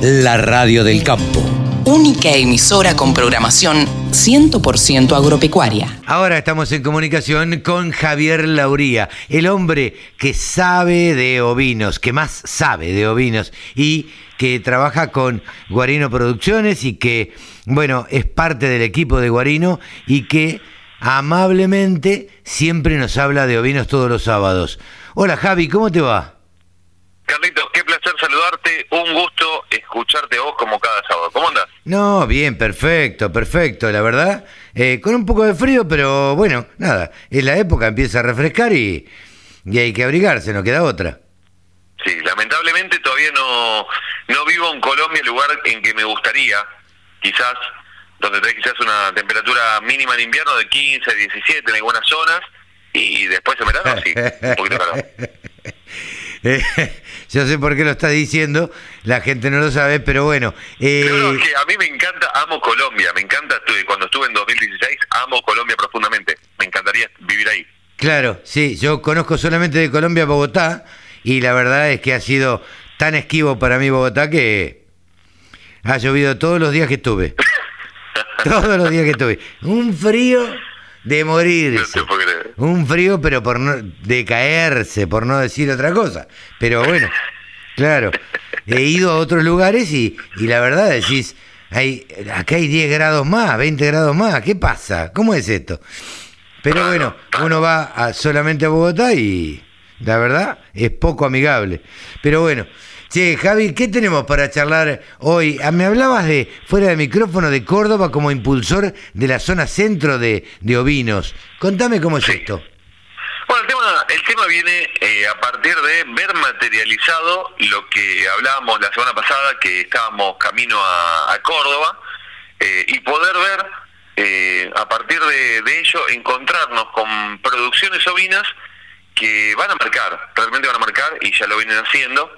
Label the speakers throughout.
Speaker 1: la radio del campo.
Speaker 2: Única emisora con programación 100% agropecuaria.
Speaker 3: Ahora estamos en comunicación con Javier Lauría, el hombre que sabe de ovinos, que más sabe de ovinos y que trabaja con Guarino Producciones y que, bueno, es parte del equipo de Guarino y que amablemente siempre nos habla de ovinos todos los sábados. Hola Javi, ¿cómo te va?
Speaker 4: Carlitos, qué placer escucharte a vos como cada sábado. ¿Cómo andas?
Speaker 3: No, bien, perfecto, perfecto, la verdad. Eh, con un poco de frío, pero bueno, nada, en la época empieza a refrescar y, y hay que abrigarse, no queda otra.
Speaker 4: Sí, lamentablemente todavía no, no vivo en Colombia, el lugar en que me gustaría, quizás, donde tenés quizás una temperatura mínima en invierno de 15, 17 en algunas zonas, y después en verano sí, un poquito calor.
Speaker 3: Eh, yo sé por qué lo está diciendo, la gente no lo sabe, pero bueno. Eh,
Speaker 4: es que a mí me encanta, amo Colombia, me encanta, cuando estuve en 2016, amo Colombia profundamente, me encantaría vivir ahí.
Speaker 3: Claro, sí, yo conozco solamente de Colombia a Bogotá y la verdad es que ha sido tan esquivo para mí Bogotá que ha llovido todos los días que estuve. todos los días que estuve. Un frío de
Speaker 4: No
Speaker 3: morirse.
Speaker 4: creer.
Speaker 3: Un frío, pero por no, de caerse, por no decir otra cosa. Pero bueno, claro, he ido a otros lugares y, y la verdad decís, hay, acá hay 10 grados más, 20 grados más, ¿qué pasa? ¿Cómo es esto? Pero bueno, uno va a- solamente a Bogotá y la verdad es poco amigable. Pero bueno, che, Javi, ¿qué tenemos para charlar hoy? Ah, Me hablabas de, fuera de micrófono, de Córdoba como impulsor de la zona centro de, de ovinos. Contame cómo es esto.
Speaker 4: Bueno, el tema, el tema viene eh, a partir de ver materializado lo que hablábamos la semana pasada, que estábamos camino a, a Córdoba, eh, y poder ver, eh, a partir de, de ello, encontrarnos con producciones ovinas que van a marcar, realmente van a marcar, y ya lo vienen haciendo,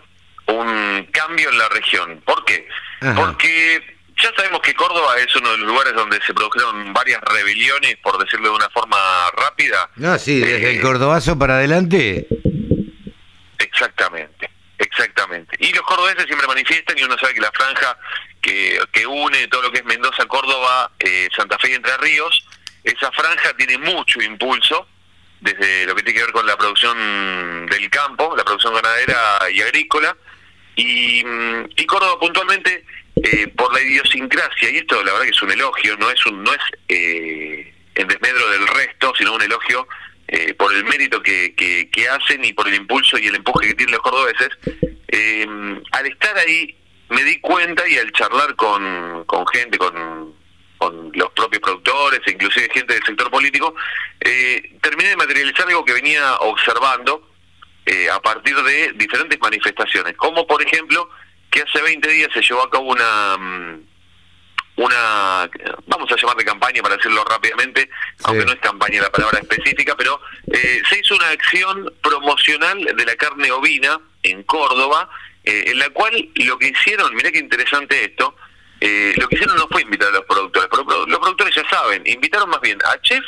Speaker 4: un cambio en la región. ¿Por qué?
Speaker 3: Ajá.
Speaker 4: Porque ya sabemos que Córdoba es uno de los lugares donde se produjeron varias rebeliones, por decirlo de una forma rápida.
Speaker 3: No, sí, desde
Speaker 4: Eh,
Speaker 3: el cordobazo para adelante.
Speaker 4: Exactamente, exactamente. Y los cordobeses siempre manifiestan y uno sabe que la franja que, que une todo lo que es Mendoza, Córdoba, eh, Santa Fe y Entre Ríos, esa franja tiene mucho impulso desde lo que tiene que ver con la producción del campo, la producción ganadera y agrícola, y, mm, y Córdoba puntualmente eh, por la idiosincrasia, y esto la verdad que es un elogio, no es un no es eh, en desmedro del resto, sino un elogio eh, por el mérito que, que, que hacen y por el impulso y el empuje que tienen los cordobeses. Eh, al estar ahí me di cuenta y al charlar con, con gente, con, con los propios productores, e inclusive gente del sector político, eh, terminé de materializar algo que venía observando eh, a partir de diferentes manifestaciones, como por ejemplo que hace 20 días se llevó a cabo una mm, una vamos a llamarle campaña para decirlo rápidamente, aunque no es campaña la palabra específica, pero eh, se hizo una acción promocional de la carne ovina en Córdoba, eh, en la cual lo que hicieron, mirá qué interesante esto, eh, lo que hicieron no fue invitar a los productores, pero los productores ya saben, invitaron más bien a chef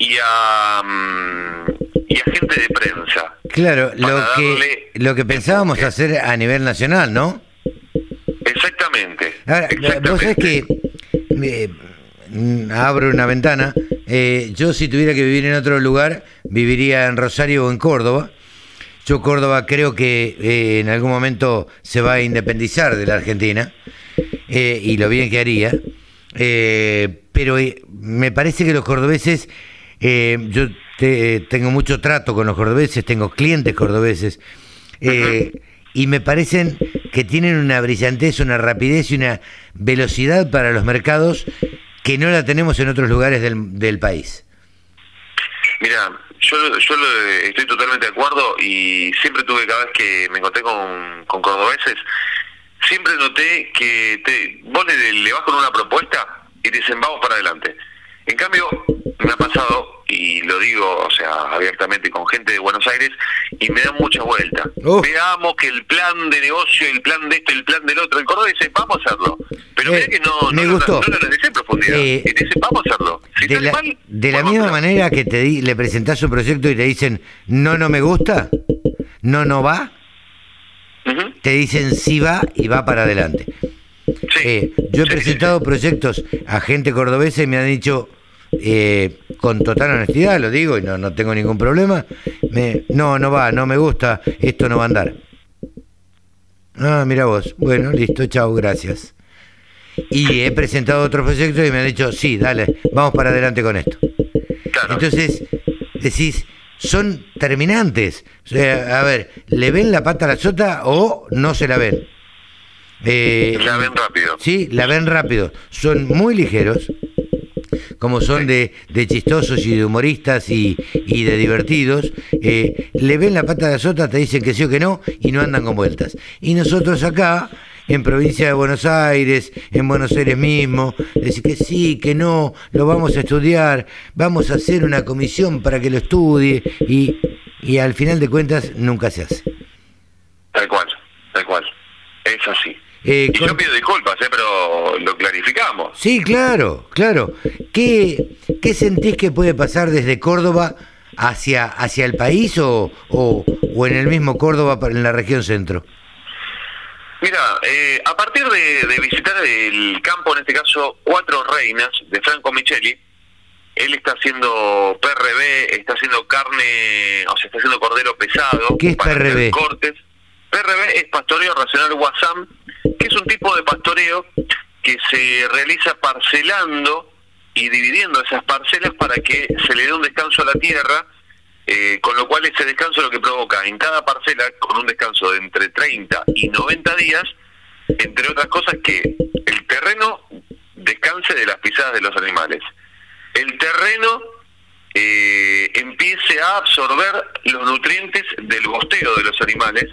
Speaker 4: y a mm, y a gente de prensa.
Speaker 3: Claro, lo que, lo que pensábamos hacer a nivel nacional, ¿no?
Speaker 4: Exactamente.
Speaker 3: Ahora, vos sabés que eh, abro una ventana. eh, yo si tuviera que vivir en otro lugar, viviría en Rosario o en Córdoba. Yo Córdoba creo que eh, en algún momento se va a independizar de la Argentina eh, y lo bien que haría. Eh, pero me parece que los cordobeses, eh, yo te- tengo mucho trato con los cordobeses, tengo clientes cordobeses, eh, y me parecen que tienen una brillantez, una rapidez y una velocidad para los mercados que no la tenemos en otros lugares del, del país.
Speaker 4: Mira, yo, yo estoy totalmente de acuerdo y siempre tuve, cada vez que me encontré con, con cordobeses, siempre noté que te, vos le, le vas con una propuesta y dicen vamos para adelante. En cambio, me ha pasado, y lo digo, o sea, abiertamente con gente de Buenos Aires, y me dan mucha vuelta. Veamos que el plan de negocio, el plan de esto, el plan del otro, el cordobés dice, vamos a hacerlo. Pero
Speaker 3: Eh,
Speaker 4: mira que no,
Speaker 3: me
Speaker 4: no, lo-
Speaker 3: gustó.
Speaker 4: no en profundidad.
Speaker 3: Eh,
Speaker 4: y dice, vamos a hacerlo. Si
Speaker 3: De la,
Speaker 4: mal,
Speaker 3: de la
Speaker 4: vamos a
Speaker 3: misma manera que te di- le presentás un proyecto y te dicen, no, no me gusta, no, no va. Te dicen si va y va para adelante.
Speaker 4: Sí.
Speaker 3: Eh, yo he
Speaker 4: Sí, sí,
Speaker 3: presentado proyectos a gente cordobesa y me han dicho, eh, con total honestidad, lo digo y no, no tengo ningún problema, me, no, no va, no me gusta, esto no va a andar. Ah, mira vos, bueno, listo, chao, gracias. Y he presentado otros proyectos y me han dicho, sí, dale, vamos para adelante con esto.
Speaker 4: Claro.
Speaker 3: Entonces, decís, son terminantes. O sea, a ver, ¿le ven la pata a la sota o no se la ven? Eh,
Speaker 4: La ven rápido.
Speaker 3: Sí, la ven rápido. Son muy ligeros, como son de, de chistosos y de humoristas y, y de divertidos. eh, le ven la pata a la sota, te dicen que sí o que no y no andan con vueltas. Y nosotros acá, en provincia de Buenos Aires, en Buenos Aires mismo, decir que sí, que no, lo vamos a estudiar, vamos a hacer una comisión para que lo estudie y, y al final de cuentas nunca se hace.
Speaker 4: Tal cual, tal cual. Es así.
Speaker 3: Eh,
Speaker 4: y yo pido disculpas, ¿eh? pero lo clarificamos.
Speaker 3: Sí, claro, claro. ¿Qué, qué sentís que puede pasar desde Córdoba hacia, hacia el país o, o, o en el mismo Córdoba en la región centro?
Speaker 4: Mira, eh, a partir de, de visitar el campo, en este caso Cuatro Reinas, de Franco Micheli, él está haciendo PRB, está haciendo carne, o sea, está haciendo cordero pesado.
Speaker 3: ¿Qué es
Speaker 4: para
Speaker 3: PRB?
Speaker 4: Cortes. PRB es pastoreo racional Guasam, que es un tipo de pastoreo que se realiza parcelando y dividiendo esas parcelas para que se le dé un descanso a la tierra, eh, con lo cual ese descanso lo que provoca en cada parcela, con un descanso de entre 30 y 90 días, entre otras cosas que el terreno descanse de las pisadas de los animales. El terreno eh, empiece a absorber los nutrientes del bosteo de los animales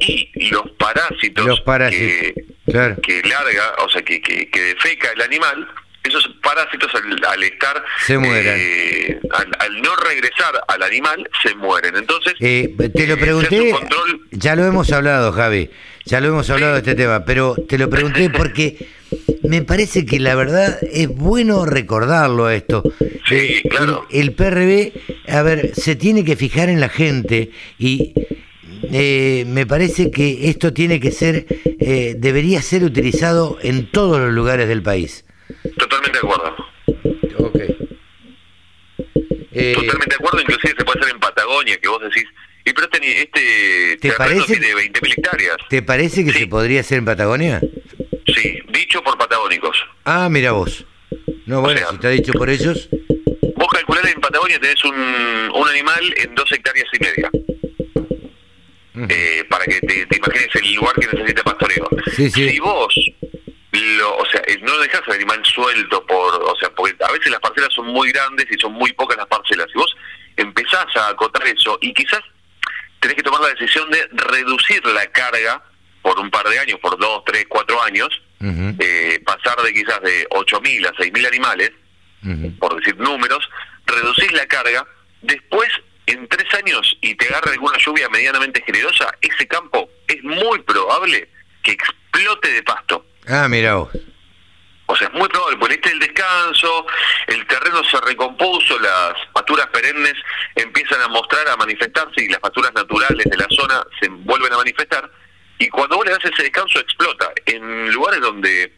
Speaker 4: y los parásitos,
Speaker 3: Los parásitos,
Speaker 4: que,
Speaker 3: claro.
Speaker 4: que larga, o sea, que, que, que defeca el animal, esos parásitos al, al estar,
Speaker 3: Se mueran.
Speaker 4: eh, al, al no regresar al animal, se mueren. Entonces,
Speaker 3: Eh, te lo
Speaker 4: eh,
Speaker 3: pregunté,
Speaker 4: control
Speaker 3: ya lo hemos hablado, Javi, ya lo hemos hablado de este tema, pero te lo pregunté porque me parece que la verdad es bueno recordarlo a esto.
Speaker 4: Sí, claro.
Speaker 3: el, el PRB, a ver, se tiene que fijar en la gente y eh, me parece que esto tiene que ser, eh, debería ser utilizado en todos los lugares del país.
Speaker 4: totalmente de acuerdo.
Speaker 3: Ok. Eh,
Speaker 4: Totalmente de acuerdo, inclusive se puede hacer en Patagonia, que vos decís, y pero este, este
Speaker 3: ¿Te parece?
Speaker 4: tiene 20.000 hectáreas.
Speaker 3: ¿Te parece que
Speaker 4: Sí.
Speaker 3: se podría hacer en Patagonia?
Speaker 4: Sí, dicho por patagónicos.
Speaker 3: Ah, mira vos. No, bueno,
Speaker 4: sea,
Speaker 3: si está dicho por ellos.
Speaker 4: Vos calculás en Patagonia tenés un, un animal en dos hectáreas y media. Eh, para que te, te imagines el lugar que necesita pastoreo.
Speaker 3: Sí, sí.
Speaker 4: Si vos, lo, o sea, eh, no dejás al animal suelto por, o sea, porque a veces las parcelas son muy grandes y son muy pocas las parcelas. Si vos empezás a acotar eso y quizás tenés que tomar la decisión de reducir la carga por un par de años, por dos, tres, cuatro años, eh, pasar de quizás de 8.000 a 6.000 animales, por decir números, reducís la carga, después en tres años y te agarra alguna lluvia medianamente generosa, ese campo es muy probable que explote de pasto.
Speaker 3: Ah, mira vos.
Speaker 4: O sea, es muy probable, porque este es el descanso, el terreno se recompuso, las pasturas perennes empiezan a mostrar, a manifestarse y las pasturas naturales de la zona se vuelven a manifestar. Y cuando vos le das ese descanso, explota. En lugares donde,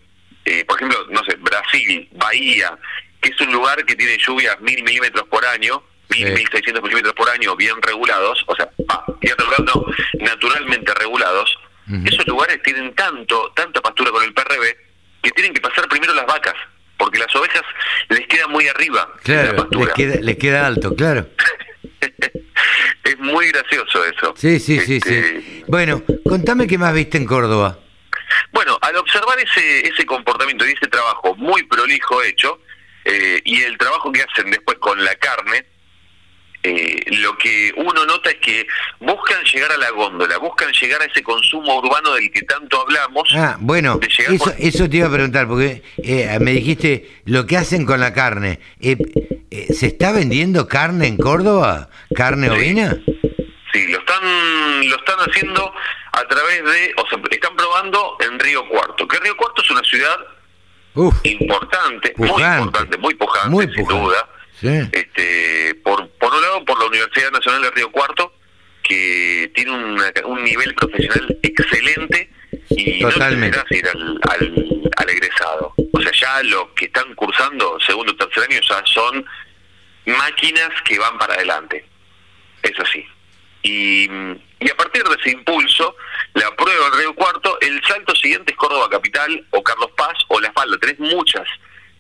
Speaker 4: eh, por ejemplo, no sé, Brasil, Bahía, que es un lugar que tiene lluvias mil milímetros por año, mil, mil seiscientos milímetros por año, bien regulados, o sea, ah, bien regulados, no, naturalmente regulados, esos lugares tienen tanto, tanta pastura con el PRB, que tienen que pasar primero las vacas, porque las ovejas les queda muy arriba la
Speaker 3: Claro, les
Speaker 4: pastura.
Speaker 3: queda, les queda alto, claro.
Speaker 4: Es muy gracioso eso.
Speaker 3: Sí, sí, sí,
Speaker 4: Este,
Speaker 3: sí. Bueno, contame qué más viste en Córdoba.
Speaker 4: Bueno, al observar ese, ese comportamiento y ese trabajo muy prolijo hecho, eh, y el trabajo que hacen después con la carne, eh, lo que uno nota es que buscan llegar a la góndola, buscan llegar a ese consumo urbano del que tanto hablamos.
Speaker 3: Ah, bueno, eso,
Speaker 4: por-
Speaker 3: eso te iba a preguntar, porque eh, me dijiste lo que hacen con la carne. Eh, eh, ¿Se está vendiendo carne en Córdoba? ¿Carne
Speaker 4: Sí.
Speaker 3: ovina?
Speaker 4: Sí, lo están, lo están haciendo a través de, o sea, están probando en Río Cuarto, que Río Cuarto es una ciudad
Speaker 3: Uf,
Speaker 4: importante, muy importante, muy pujante,
Speaker 3: Muy
Speaker 4: sin
Speaker 3: pujante.
Speaker 4: duda.
Speaker 3: Sí.
Speaker 4: Este, por, por un lado, por la Universidad Nacional de Río Cuarto, que tiene una- un nivel profesional excelente y
Speaker 3: Totalmente.
Speaker 4: no necesitas ir al, al, al egresado. O sea, ya los que están cursando segundo o tercer año ya son máquinas que van para adelante. Eso sí. Y, y a partir de ese impulso, la prueba del Río Cuarto, el salto siguiente es Córdoba Capital o Carlos Paz o La Falda. Tenés muchas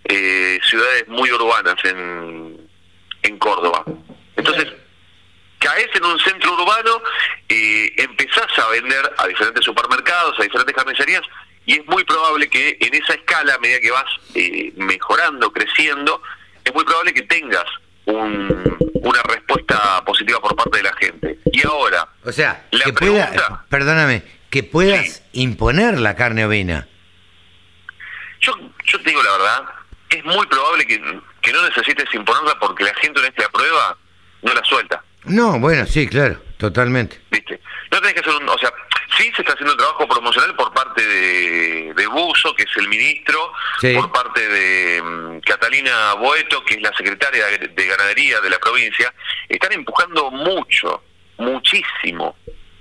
Speaker 4: eh, ciudades muy urbanas en, en Córdoba. Entonces, caes en un centro urbano, eh, empezás a vender a diferentes supermercados, a diferentes carnicerías, y es muy probable que en esa escala, a medida que vas eh, mejorando, creciendo, es muy probable que tengas un- una respuesta positiva por parte de la gente. Y ahora,
Speaker 3: O sea,
Speaker 4: La
Speaker 3: que pueda,
Speaker 4: pregunta-
Speaker 3: perdóname, que puedas
Speaker 4: Sí.
Speaker 3: imponer la carne ovina.
Speaker 4: yo, yo te digo la verdad, es muy probable que, que no necesites imponerla porque la gente una vez que la prueba, no la suelta.
Speaker 3: No, bueno, sí, claro, totalmente.
Speaker 4: ¿viste? No tenés que hacer un, o sea, sí se está haciendo un trabajo promocional por parte de, de Buzo, que es el ministro,
Speaker 3: Sí.
Speaker 4: por parte de mm, Catalina Boeto, que es la secretaria de, de ganadería de la provincia, están empujando mucho, muchísimo.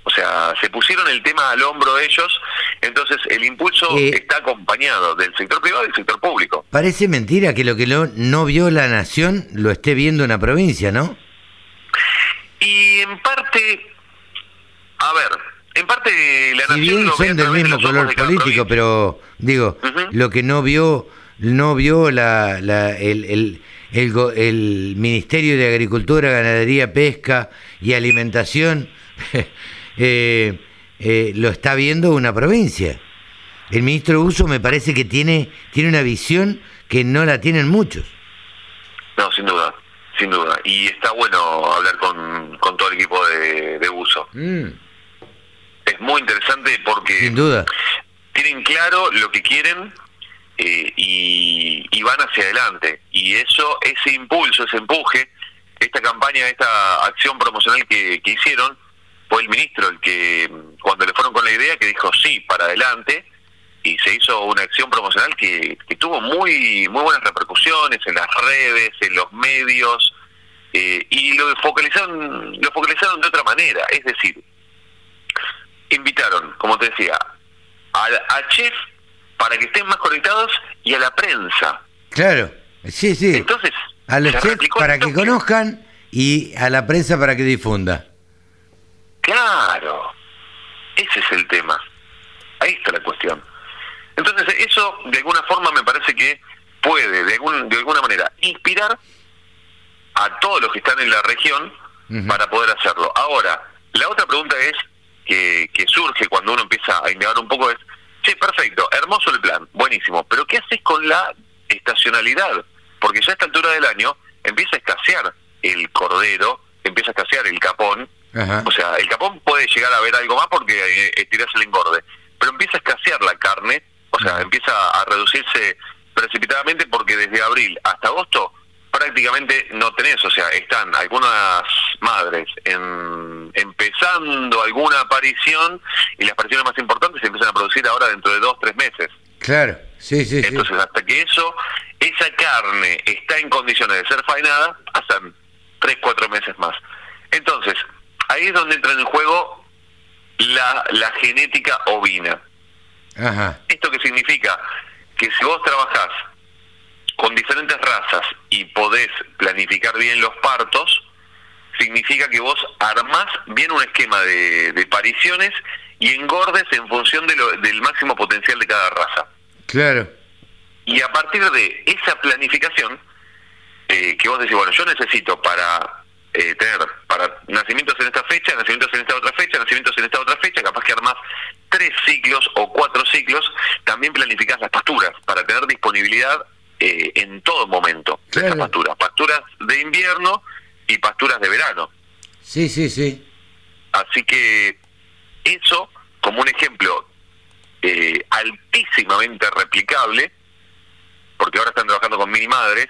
Speaker 4: O sea, se pusieron el tema al hombro ellos, entonces el impulso
Speaker 3: Eh.
Speaker 4: está acompañado del sector privado y del sector público.
Speaker 3: Parece mentira que lo que no, no vio la nación lo esté viendo una provincia, ¿no?
Speaker 4: Y en parte, a ver, en parte la
Speaker 3: Si
Speaker 4: nación
Speaker 3: bien
Speaker 4: lo
Speaker 3: son del mismo color político, pero digo, lo que no vio, no vio la, la- el, el, el, el Ministerio de Agricultura, Ganadería, Pesca y Alimentación, eh, eh, lo está viendo una provincia. El ministro Uso me parece que tiene, tiene una visión que no la tienen muchos.
Speaker 4: No, sin duda, sin duda. Y está bueno hablar con, con todo el equipo de, de uso.
Speaker 3: Mm,
Speaker 4: Es muy interesante porque
Speaker 3: sin duda.
Speaker 4: tienen claro lo que quieren eh, y, y van hacia adelante. Y eso, ese impulso, ese empuje, esta campaña, esta acción promocional que, que hicieron, fue el ministro el que, cuando le fueron con la idea, que dijo sí, para adelante, y se hizo una acción promocional que, que tuvo muy muy buenas repercusiones en las redes, en los medios, eh, y lo focalizaron, lo focalizaron de otra manera, es decir, invitaron, como te decía, a, a chef para que estén más conectados y a la prensa.
Speaker 3: Claro, sí, sí.
Speaker 4: Entonces,
Speaker 3: a los chefs para que conozcan y a la prensa para que difunda.
Speaker 4: Claro, ese es el tema. Ahí está la cuestión. Entonces, eso de alguna forma me parece que puede, de, algún, de alguna manera, inspirar a todos los que están en la región para poder hacerlo. Ahora, la otra pregunta es que, que surge cuando uno empieza a indagar un poco es, sí, perfecto, hermoso el plan, buenísimo, pero ¿qué haces con la estacionalidad? Porque ya a esta altura del año empieza a escasear el cordero, empieza a escasear el capón,
Speaker 3: Ajá.
Speaker 4: o sea, el capón puede llegar a ver algo más porque eh, estirás el engorde, pero empieza a escasear la carne, o sea, empieza a reducirse precipitadamente porque desde abril hasta agosto prácticamente no tenés, o sea, están algunas madres en- empezando alguna aparición y las apariciones más importantes se empiezan a producir ahora dentro de dos, tres meses.
Speaker 3: Claro, sí, sí, sí.
Speaker 4: Entonces, hasta que eso, esa carne está en condiciones de ser faenada, pasan tres, cuatro meses más. Entonces, ahí es donde entra en juego la, la genética ovina.
Speaker 3: Ajá.
Speaker 4: ¿Esto qué significa? Que si vos trabajás con diferentes razas y podés planificar bien los partos, significa que vos armás bien un esquema de, de pariciones y engordes en función de lo- del máximo potencial de cada raza.
Speaker 3: Claro.
Speaker 4: Y a partir de esa planificación, eh, que vos decís, bueno, yo necesito para eh, tener para nacimientos en esta fecha, nacimientos en esta otra fecha, nacimientos en esta otra fecha, capaz que armás tres ciclos o cuatro ciclos, también planificás las pasturas para tener disponibilidad eh, en todo momento de
Speaker 3: Claro.
Speaker 4: esas pasturas. Pasturas de invierno y pasturas de verano.
Speaker 3: Sí, sí, sí.
Speaker 4: Así que eso, como un ejemplo eh, altísimamente replicable, porque ahora están trabajando con mini madres,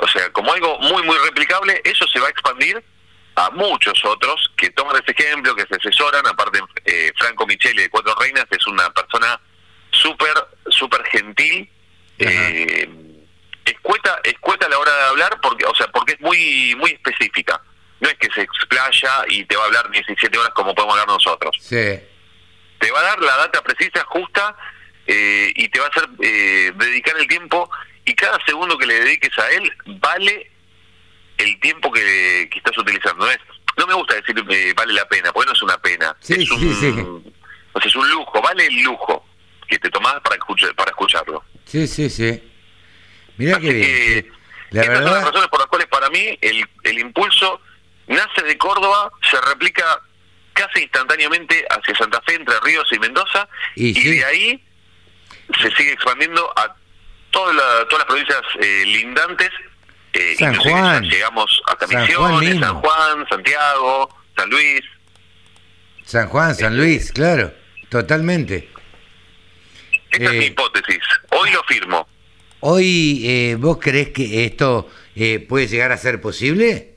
Speaker 4: o sea, como algo muy, muy replicable, eso se va a expandir a muchos otros que toman ese ejemplo, que se asesoran. Aparte, eh, Franco Micheli de Cuatro Reinas es una persona súper, súper gentil. Eh, escueta, escueta a la hora de hablar, porque, o sea, porque es muy, muy específica. no es que se explaya y te va a hablar 17 horas como podemos hablar nosotros.
Speaker 3: Sí.
Speaker 4: Te va a dar la data precisa, justa, eh, y te va a hacer eh, dedicar el tiempo, y cada segundo que le dediques a él vale el tiempo que, que estás utilizando. No, es, no me gusta decir eh, vale la pena, porque no es una pena.
Speaker 3: Sí,
Speaker 4: es, un,
Speaker 3: sí, sí.
Speaker 4: o sea, es un lujo, vale el lujo que te tomás para, escuchar, para escucharlo.
Speaker 3: Sí, sí, sí. Mirá
Speaker 4: Así
Speaker 3: qué bien.
Speaker 4: que.
Speaker 3: La
Speaker 4: estas son las razones por las cuales para mí el, el impulso nace de Córdoba, se replica casi instantáneamente hacia Santa Fe, Entre Ríos y Mendoza,
Speaker 3: Y
Speaker 4: y,
Speaker 3: sí.
Speaker 4: de ahí se sigue expandiendo a toda la- todas las provincias eh, lindantes. eh,
Speaker 3: San Juan.
Speaker 4: Llegamos hasta
Speaker 3: San
Speaker 4: Misiones. San Juan, Santiago, San Luis.
Speaker 3: San Juan, San Luis, claro, totalmente.
Speaker 4: Esta es
Speaker 3: Eh,
Speaker 4: mi hipótesis. Hoy lo firmo.
Speaker 3: Hoy, eh, ¿vos creés que esto eh, puede llegar a ser posible?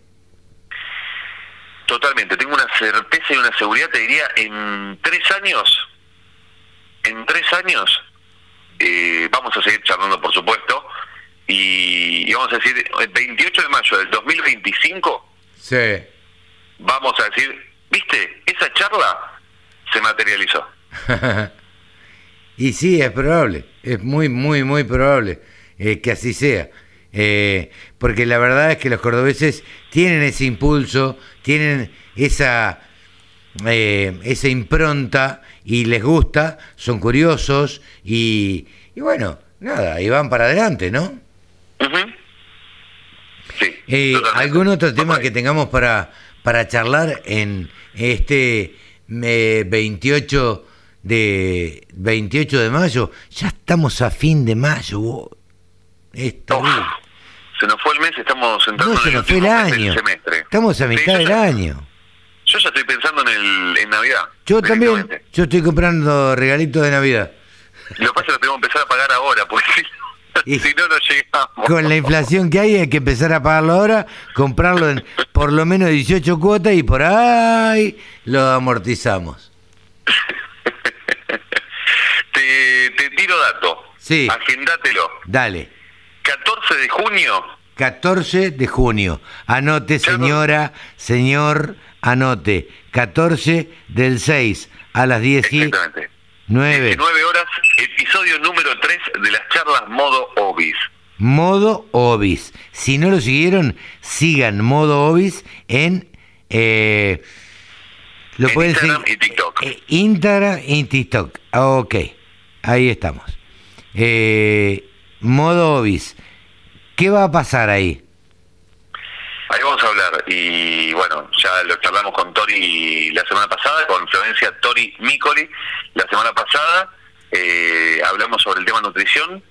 Speaker 4: Totalmente, tengo una certeza y una seguridad, te diría, en tres años, en tres años, eh, vamos a seguir charlando, por supuesto, y, y vamos a decir, el 28 de mayo del 2025,
Speaker 3: Sí.
Speaker 4: vamos a decir, viste, esa charla se materializó.
Speaker 3: y sí, es probable, es muy, muy, muy probable eh, que así sea. Eh, porque la verdad es que los cordobeses tienen ese impulso, tienen esa, eh, esa impronta y les gusta, son curiosos y, y bueno, nada, y van para adelante, ¿no?
Speaker 4: Ujú. Sí.
Speaker 3: Eh. ¿Algún otro tema que tengamos para, para charlar en este eh, 28 de 28 de mayo? Ya estamos a fin de mayo. vos. Es
Speaker 4: Uf,
Speaker 3: terrible.
Speaker 4: se nos fue el mes, estamos entrando
Speaker 3: No, se
Speaker 4: el
Speaker 3: nos fue el
Speaker 4: último mes
Speaker 3: año.
Speaker 4: semestre.
Speaker 3: Estamos a
Speaker 4: Sí,
Speaker 3: mitad
Speaker 4: yo
Speaker 3: del
Speaker 4: ya-
Speaker 3: año.
Speaker 4: Yo ya estoy pensando en, el, en Navidad.
Speaker 3: Yo también, yo estoy comprando regalitos de Navidad.
Speaker 4: Lo que pasa es que lo tengo que empezar a pagar ahora, porque si, no, no llegamos.
Speaker 3: Con la inflación que hay hay que empezar a pagarlo ahora, comprarlo en por lo menos 18 cuotas y por ahí lo amortizamos.
Speaker 4: te, te tiro dato.
Speaker 3: Sí.
Speaker 4: Agendátelo.
Speaker 3: Dale.
Speaker 4: 14 de junio,
Speaker 3: 14 de junio. Anote, señora, señor, anote. 14 del 6 a las 19.
Speaker 4: exactamente. 19 horas, episodio número 3 de las charlas modo Obis.
Speaker 3: Modo Obis. Si no lo siguieron, sigan Modo Obis en. eh, lo
Speaker 4: En
Speaker 3: pueden
Speaker 4: Instagram
Speaker 3: seguir-
Speaker 4: y TikTok.
Speaker 3: eh, Instagram y TikTok. Ok, ahí estamos. Eh, modo Obis. ¿Qué va a pasar ahí?
Speaker 4: Ahí vamos a hablar. Y bueno, ya lo charlamos con Tori la semana pasada, con Florencia Tori Micoli la semana pasada. Eh, hablamos sobre el tema nutrición.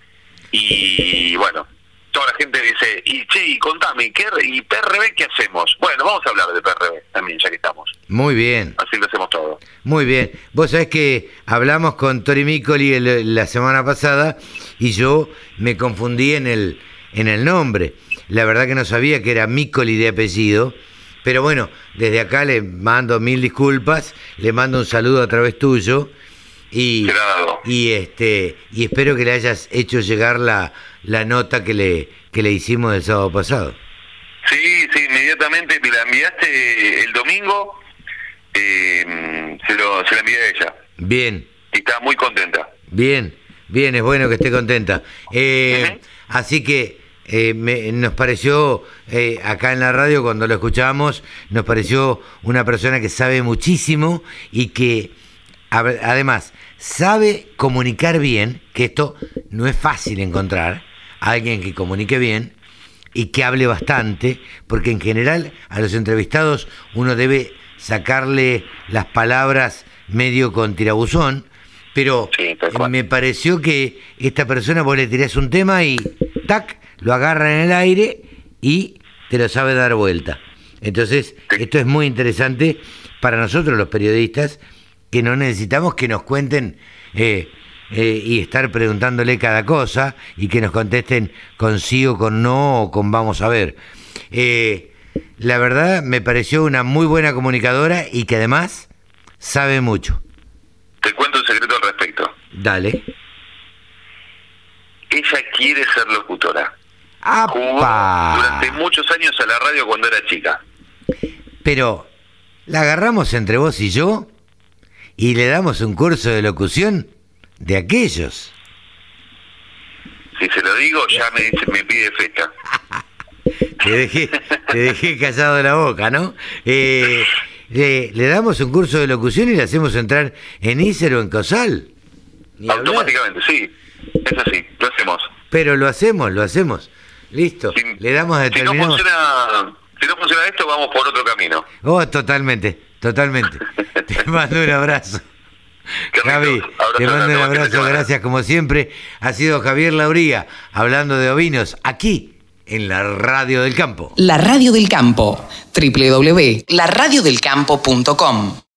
Speaker 4: Y bueno, toda la gente dice, y che, y contame, ¿qué, ¿y PRB qué hacemos? Bueno, vamos a hablar de PRB también, ya que estamos.
Speaker 3: Muy bien.
Speaker 4: Así lo hacemos todo.
Speaker 3: Muy bien. Vos sabés que hablamos con Tori Micoli el- la semana pasada y yo me confundí en el, en el nombre. La verdad que no sabía que era Micoli de apellido. Pero bueno, desde acá le mando mil disculpas, le mando un saludo a través tuyo y, y este y espero que le hayas hecho llegar la, la nota que le, que le hicimos el sábado pasado.
Speaker 4: Sí, sí, inmediatamente me la enviaste el domingo, eh, se, lo, se la envié a ella.
Speaker 3: Bien.
Speaker 4: Y está muy contenta.
Speaker 3: Bien, bien, es bueno que esté contenta. Eh. Así que eh, me- nos pareció, eh, acá en la radio, cuando lo escuchábamos, nos pareció una persona que sabe muchísimo y que, además, sabe comunicar bien, que esto no es fácil encontrar, alguien que comunique bien y que hable bastante, porque en general a los entrevistados uno debe sacarle las palabras medio con tirabuzón, pero
Speaker 4: Sí,
Speaker 3: me pareció que esta persona vos le tirás un tema y tac, lo agarra en el aire y te lo sabe dar vuelta. Entonces, esto es muy interesante para nosotros los periodistas, que no necesitamos que nos cuenten eh, eh, y estar preguntándole cada cosa y que nos contesten con sí o con no o con vamos a ver. Eh, la verdad me pareció una muy buena comunicadora y que además sabe mucho.
Speaker 4: Te cuento un secreto.
Speaker 3: Dale.
Speaker 4: Ella quiere ser locutora. Jugó
Speaker 3: ¡Apa!
Speaker 4: durante muchos años a la radio cuando era chica.
Speaker 3: Pero la agarramos entre vos y yo y le damos un curso de locución de aquellos.
Speaker 4: Si se lo digo, ya me, dice, me pide fecha.
Speaker 3: Te dejé, te dejé callado la boca, ¿no? Eh, le, le damos un curso de locución y le hacemos entrar en ISER o en COSAL.
Speaker 4: Automáticamente, sí. Es así, lo hacemos.
Speaker 3: Pero lo hacemos, lo hacemos. Listo.
Speaker 4: Si,
Speaker 3: le damos
Speaker 4: si no
Speaker 3: determinado.
Speaker 4: funciona, si no funciona esto, vamos por otro camino.
Speaker 3: Oh, totalmente, totalmente. te mando un abrazo. Javi,
Speaker 4: Abrazo
Speaker 3: te mando un abrazo, gracias como siempre. Ha sido Javier Lauría hablando de ovinos aquí en la Radio del Campo.
Speaker 2: La Radio del Campo. www.laradiodelcampo.com